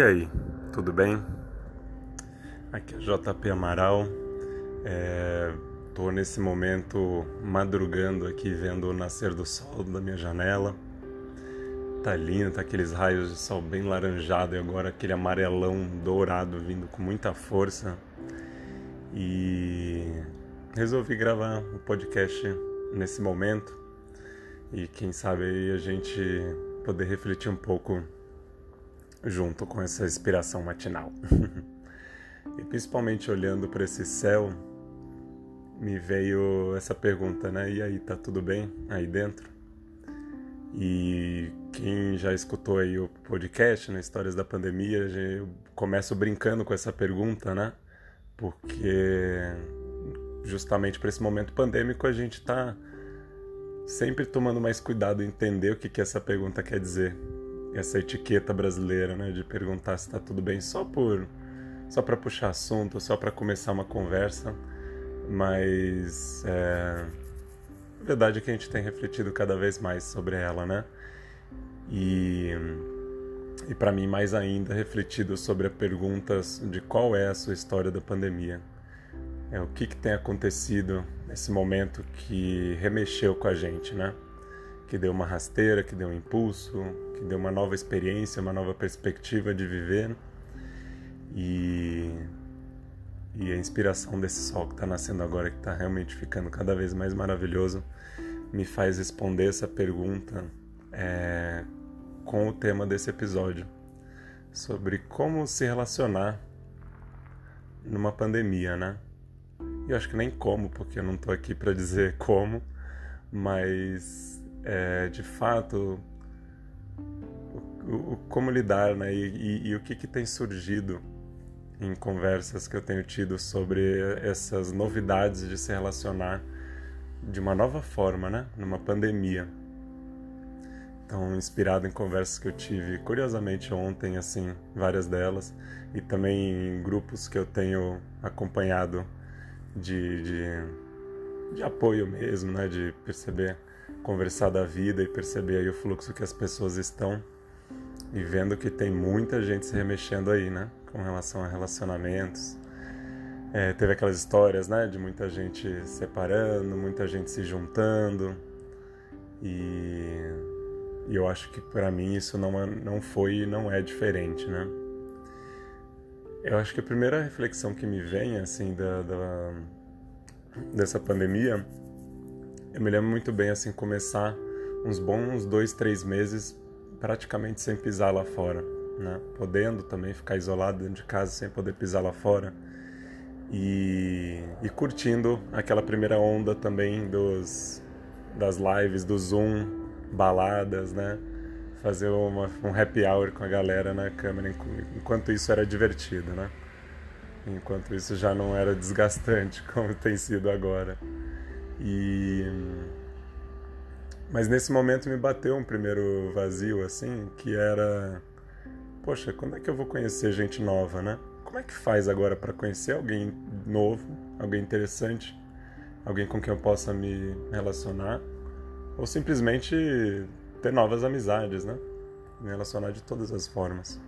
E aí, tudo bem? Aqui é JP Amaral. É, tô nesse momento madrugando aqui vendo o nascer do sol da minha janela. Tá lindo, tá aqueles raios de sol bem laranjado e agora aquele amarelão dourado vindo com muita força. E resolvi gravar o um podcast nesse momento e quem sabe aí a gente poder refletir um pouco junto com essa inspiração matinal. e principalmente olhando para esse céu, me veio essa pergunta, né? E aí, tá tudo bem aí dentro? E quem já escutou aí o podcast, né, Histórias da Pandemia, eu começo brincando com essa pergunta, né? Porque justamente para esse momento pandêmico a gente está sempre tomando mais cuidado em entender o que, que essa pergunta quer dizer essa etiqueta brasileira, né, de perguntar se está tudo bem só por só para puxar assunto, só para começar uma conversa, mas é, a verdade é que a gente tem refletido cada vez mais sobre ela, né? E e para mim mais ainda refletido sobre as perguntas de qual é a sua história da pandemia. É o que, que tem acontecido nesse momento que remexeu com a gente, né? que deu uma rasteira, que deu um impulso, deu uma nova experiência, uma nova perspectiva de viver. E, e a inspiração desse sol que está nascendo agora, que está realmente ficando cada vez mais maravilhoso, me faz responder essa pergunta é, com o tema desse episódio, sobre como se relacionar numa pandemia, né? Eu acho que nem como, porque eu não estou aqui para dizer como, mas é, de fato o, o, como lidar, né? E, e, e o que, que tem surgido em conversas que eu tenho tido sobre essas novidades de se relacionar de uma nova forma, né? Numa pandemia. Então, inspirado em conversas que eu tive, curiosamente ontem, assim, várias delas, e também em grupos que eu tenho acompanhado de, de, de apoio mesmo, né? De perceber conversar da vida e perceber aí o fluxo que as pessoas estão e vendo que tem muita gente se remexendo aí, né? Com relação a relacionamentos. É, teve aquelas histórias, né? De muita gente separando, muita gente se juntando. E, e eu acho que para mim isso não, é, não foi e não é diferente, né? Eu acho que a primeira reflexão que me vem, assim, da, da dessa pandemia eu me lembro muito bem, assim, começar uns bons dois, três meses praticamente sem pisar lá fora, né? Podendo também ficar isolado dentro de casa sem poder pisar lá fora. E, e curtindo aquela primeira onda também dos, das lives do Zoom, baladas, né? Fazer uma, um happy hour com a galera na câmera, enquanto isso era divertido, né? Enquanto isso já não era desgastante como tem sido agora. E mas nesse momento me bateu um primeiro vazio assim, que era poxa, quando é que eu vou conhecer gente nova, né? Como é que faz agora para conhecer alguém novo, alguém interessante, alguém com quem eu possa me relacionar ou simplesmente ter novas amizades, né? Me relacionar de todas as formas.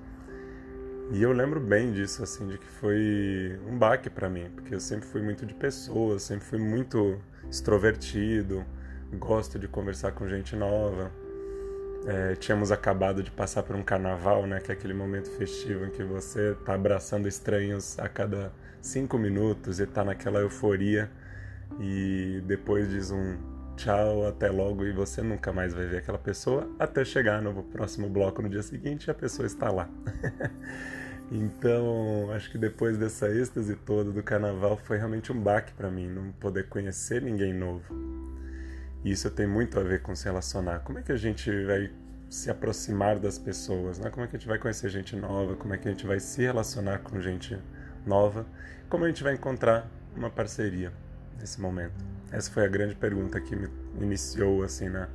E eu lembro bem disso, assim, de que foi um baque para mim, porque eu sempre fui muito de pessoas, sempre fui muito extrovertido, gosto de conversar com gente nova. É, tínhamos acabado de passar por um carnaval, né, que é aquele momento festivo em que você está abraçando estranhos a cada cinco minutos e está naquela euforia e depois diz um tchau, até logo e você nunca mais vai ver aquela pessoa até chegar no próximo bloco no dia seguinte e a pessoa está lá. Então, acho que depois dessa êxtase toda do carnaval foi realmente um baque para mim, não poder conhecer ninguém novo. E isso tem muito a ver com se relacionar. Como é que a gente vai se aproximar das pessoas, né? Como é que a gente vai conhecer gente nova? Como é que a gente vai se relacionar com gente nova? Como a gente vai encontrar uma parceria nesse momento? Essa foi a grande pergunta que me iniciou assim na,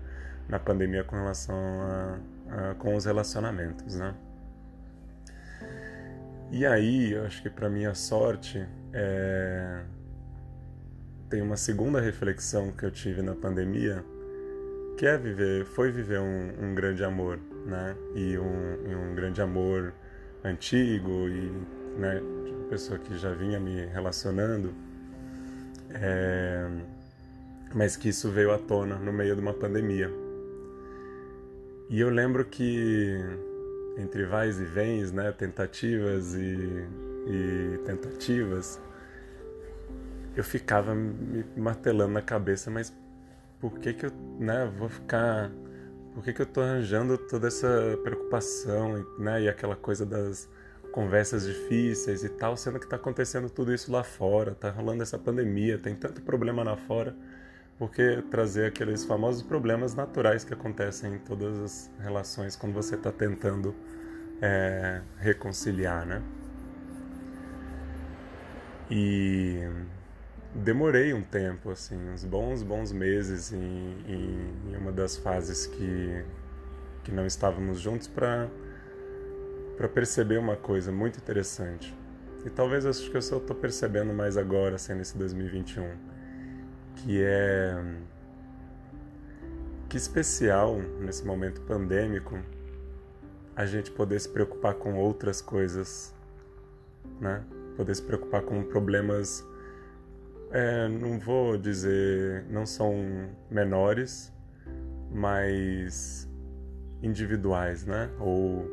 na pandemia com relação a, a com os relacionamentos, né? E aí, eu acho que para minha sorte, é... tem uma segunda reflexão que eu tive na pandemia, que é viver, foi viver um, um grande amor, né? E um, um, grande amor antigo e né, uma pessoa que já vinha me relacionando, é, mas que isso veio à tona no meio de uma pandemia. E eu lembro que entre vais e vens, né, tentativas e, e tentativas, eu ficava me martelando na cabeça, mas por que que eu, né, vou ficar, por que que eu tô arranjando toda essa preocupação, né, e aquela coisa das conversas difíceis e tal, sendo que está acontecendo tudo isso lá fora, tá rolando essa pandemia, tem tanto problema lá fora, porque trazer aqueles famosos problemas naturais que acontecem em todas as relações quando você está tentando é, reconciliar, né? E demorei um tempo, assim, uns bons, bons meses em, em, em uma das fases que, que não estávamos juntos para para perceber uma coisa muito interessante. E talvez acho que eu só estou percebendo mais agora, assim, nesse 2021, que é que especial nesse momento pandêmico a gente poder se preocupar com outras coisas, né? Poder se preocupar com problemas é, não vou dizer, não são menores, mas individuais, né? Ou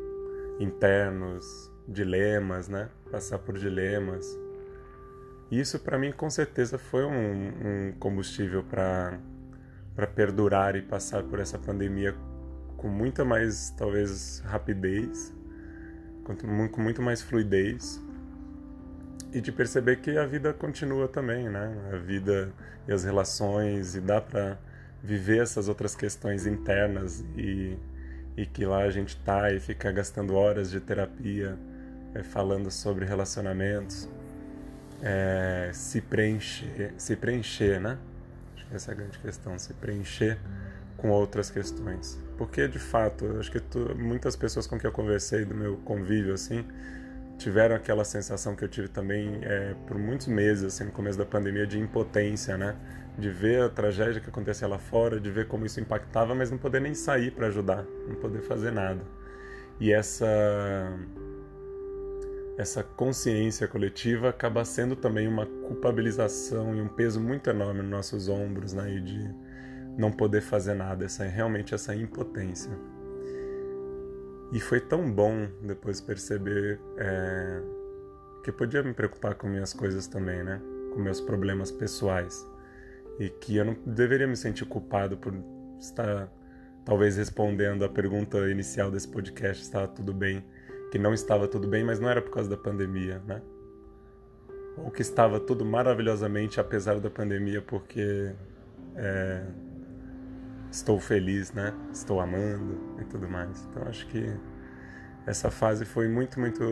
internos, dilemas, né? Passar por dilemas. Isso para mim com certeza foi um, um combustível para perdurar e passar por essa pandemia com muita mais talvez rapidez, com muito mais fluidez e de perceber que a vida continua também, né? A vida e as relações e dá para viver essas outras questões internas e, e que lá a gente tá e fica gastando horas de terapia é, falando sobre relacionamentos, é, se preencher, se preencher, né? Acho que essa é a grande questão, se preencher com outras questões, porque de fato, acho que tu, muitas pessoas com quem eu conversei do meu convívio assim tiveram aquela sensação que eu tive também é, por muitos meses, assim, no começo da pandemia, de impotência, né? De ver a tragédia que acontecia lá fora, de ver como isso impactava, mas não poder nem sair para ajudar, não poder fazer nada. E essa essa consciência coletiva acaba sendo também uma culpabilização e um peso muito enorme nos nossos ombros, né? E de não poder fazer nada, essa realmente essa impotência. E foi tão bom depois perceber é, que eu podia me preocupar com minhas coisas também, né? Com meus problemas pessoais. E que eu não deveria me sentir culpado por estar, talvez, respondendo a pergunta inicial desse podcast: estava tudo bem? Que não estava tudo bem, mas não era por causa da pandemia, né? Ou que estava tudo maravilhosamente apesar da pandemia, porque é, estou feliz, né? Estou amando e tudo mais. Então acho que essa fase foi muito, muito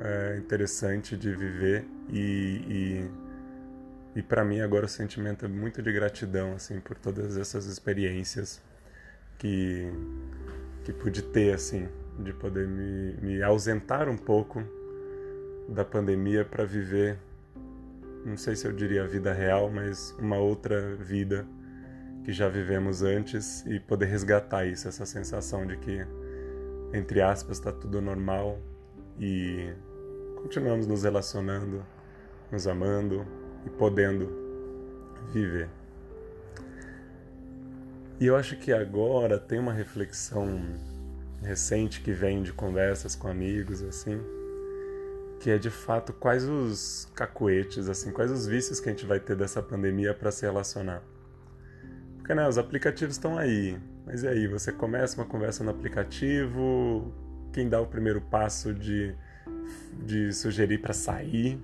é, interessante de viver e, e, e para mim agora o sentimento é muito de gratidão assim por todas essas experiências que que pude ter assim de poder me, me ausentar um pouco da pandemia para viver não sei se eu diria a vida real mas uma outra vida que já vivemos antes e poder resgatar isso, essa sensação de que, entre aspas, está tudo normal e continuamos nos relacionando, nos amando e podendo viver. E eu acho que agora tem uma reflexão recente que vem de conversas com amigos assim, que é de fato quais os cacoetes assim, quais os vícios que a gente vai ter dessa pandemia para se relacionar. Porque né, os aplicativos estão aí. Mas e aí, você começa uma conversa no aplicativo, quem dá o primeiro passo de, de sugerir para sair?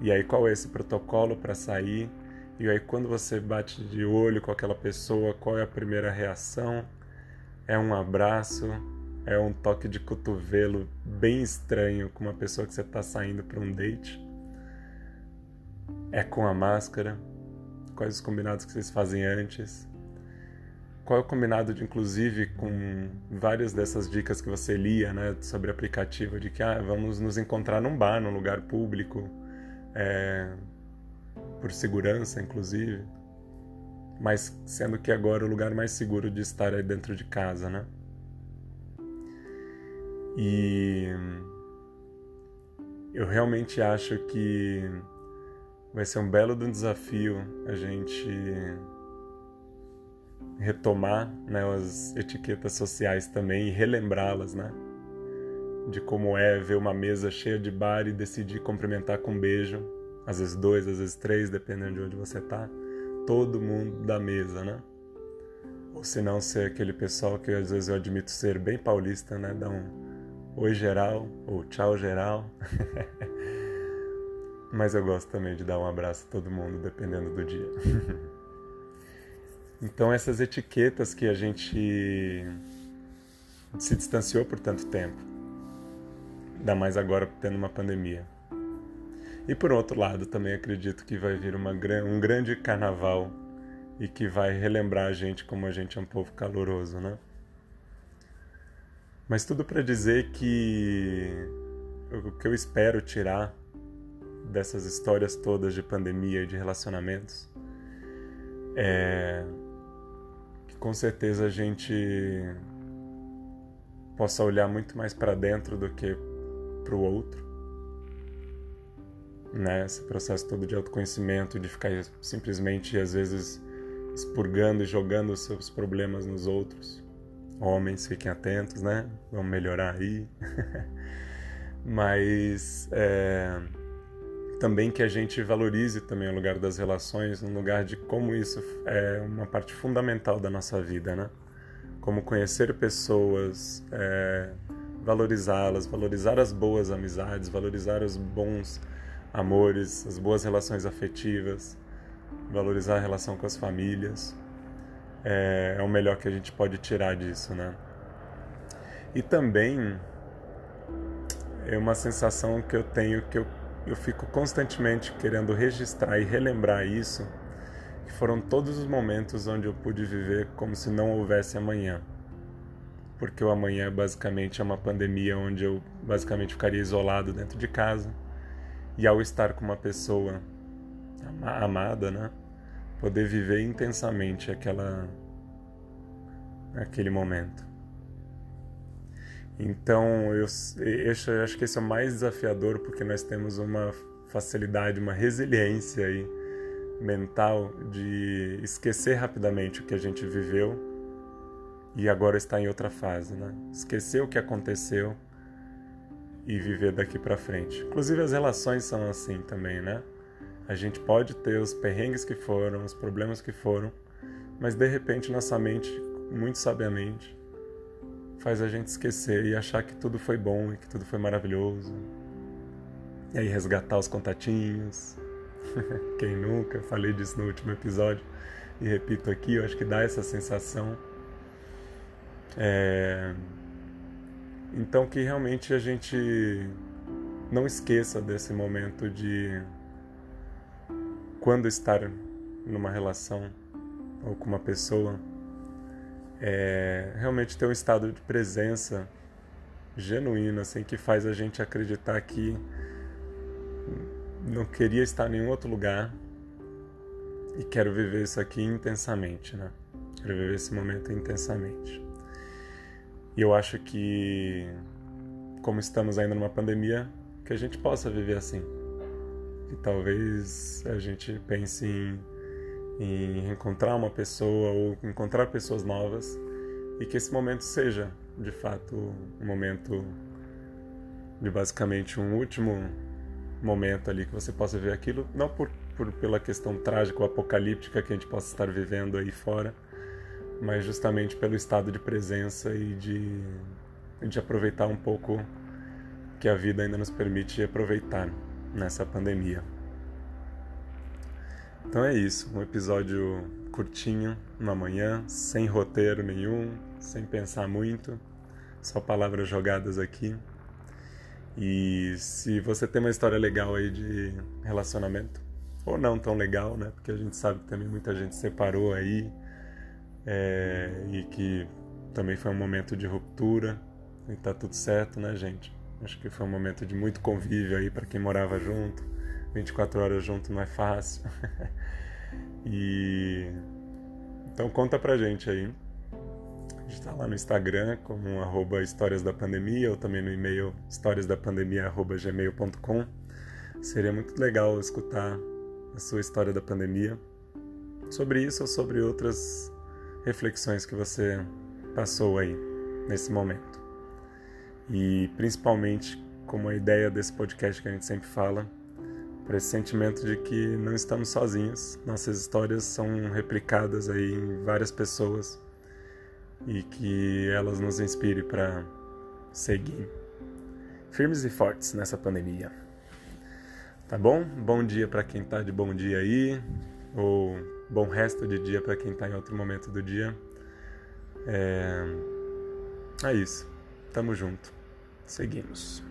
E aí, qual é esse protocolo para sair? E aí, quando você bate de olho com aquela pessoa, qual é a primeira reação? É um abraço? É um toque de cotovelo bem estranho com uma pessoa que você está saindo para um date? É com a máscara? Quais os combinados que vocês fazem antes? Qual é o combinado de, inclusive, com várias dessas dicas que você lia, né, sobre aplicativo, de que ah, vamos nos encontrar num bar, num lugar público, é, por segurança, inclusive, mas sendo que agora o lugar mais seguro de estar é dentro de casa, né? E eu realmente acho que vai ser um belo desafio a gente retomar né, as etiquetas sociais também e relembrá-las, né? De como é ver uma mesa cheia de bar e decidir cumprimentar com um beijo, às vezes dois, às vezes três, dependendo de onde você tá, todo mundo da mesa, né? Ou se não ser aquele pessoal que às vezes eu admito ser bem paulista, né? Dá um oi geral ou tchau geral. Mas eu gosto também de dar um abraço a todo mundo, dependendo do dia. então, essas etiquetas que a gente se distanciou por tanto tempo, ainda mais agora tendo uma pandemia. E por outro lado, também acredito que vai vir uma, um grande carnaval e que vai relembrar a gente como a gente é um povo caloroso, né? Mas tudo para dizer que o que eu espero tirar dessas histórias todas de pandemia e de relacionamentos é que com certeza a gente possa olhar muito mais para dentro do que para o outro. Né? Esse processo todo de autoconhecimento, de ficar simplesmente às vezes expurgando e jogando os seus problemas nos outros. Homens, fiquem atentos, né? Vamos melhorar aí. Mas é, também que a gente valorize também o lugar das relações, um lugar de como isso é uma parte fundamental da nossa vida, né? Como conhecer pessoas, é, valorizá-las, valorizar as boas amizades, valorizar os bons amores, as boas relações afetivas, valorizar a relação com as famílias. É, é o melhor que a gente pode tirar disso, né? E também é uma sensação que eu tenho que eu eu fico constantemente querendo registrar e relembrar isso, que foram todos os momentos onde eu pude viver como se não houvesse amanhã. Porque o amanhã basicamente é uma pandemia onde eu basicamente ficaria isolado dentro de casa. E ao estar com uma pessoa amada, né, poder viver intensamente aquela aquele momento. Então, eu, eu acho que esse é o mais desafiador porque nós temos uma facilidade, uma resiliência aí mental de esquecer rapidamente o que a gente viveu e agora está em outra fase, né? Esquecer o que aconteceu e viver daqui para frente. Inclusive as relações são assim também, né? A gente pode ter os perrengues que foram, os problemas que foram, mas de repente nossa mente, muito sabiamente, faz a gente esquecer e achar que tudo foi bom e que tudo foi maravilhoso. E aí resgatar os contatinhos. Quem nunca? Falei disso no último episódio e repito aqui, eu acho que dá essa sensação. É... Então que realmente a gente não esqueça desse momento de quando estar numa relação ou com uma pessoa é, realmente ter um estado de presença genuíno, assim, que faz a gente acreditar que não queria estar em nenhum outro lugar e quero viver isso aqui intensamente, né? Quero viver esse momento intensamente. E eu acho que, como estamos ainda numa pandemia, que a gente possa viver assim. E talvez a gente pense em em encontrar uma pessoa ou encontrar pessoas novas e que esse momento seja de fato um momento de basicamente um último momento ali que você possa ver aquilo não por, por pela questão trágica ou apocalíptica que a gente possa estar vivendo aí fora mas justamente pelo estado de presença e de, de aproveitar um pouco que a vida ainda nos permite aproveitar nessa pandemia. Então é isso, um episódio curtinho, uma manhã, sem roteiro nenhum, sem pensar muito, só palavras jogadas aqui. E se você tem uma história legal aí de relacionamento, ou não tão legal, né? Porque a gente sabe que também muita gente separou aí é, e que também foi um momento de ruptura e tá tudo certo, né, gente? Acho que foi um momento de muito convívio aí para quem morava junto 24 horas junto não é fácil. e então conta pra gente aí. gente está lá no Instagram como arroba histórias da pandemia ou também no e-mail historiasdapandemia.gmail.com. Seria muito legal escutar a sua história da pandemia, sobre isso ou sobre outras reflexões que você passou aí nesse momento. E principalmente, como a ideia desse podcast que a gente sempre fala, por esse sentimento de que não estamos sozinhos, nossas histórias são replicadas aí em várias pessoas e que elas nos inspirem para seguir firmes e fortes nessa pandemia. Tá bom? Bom dia para quem tá de bom dia aí, ou bom resto de dia para quem tá em outro momento do dia. É, é isso. Tamo junto. Seguimos.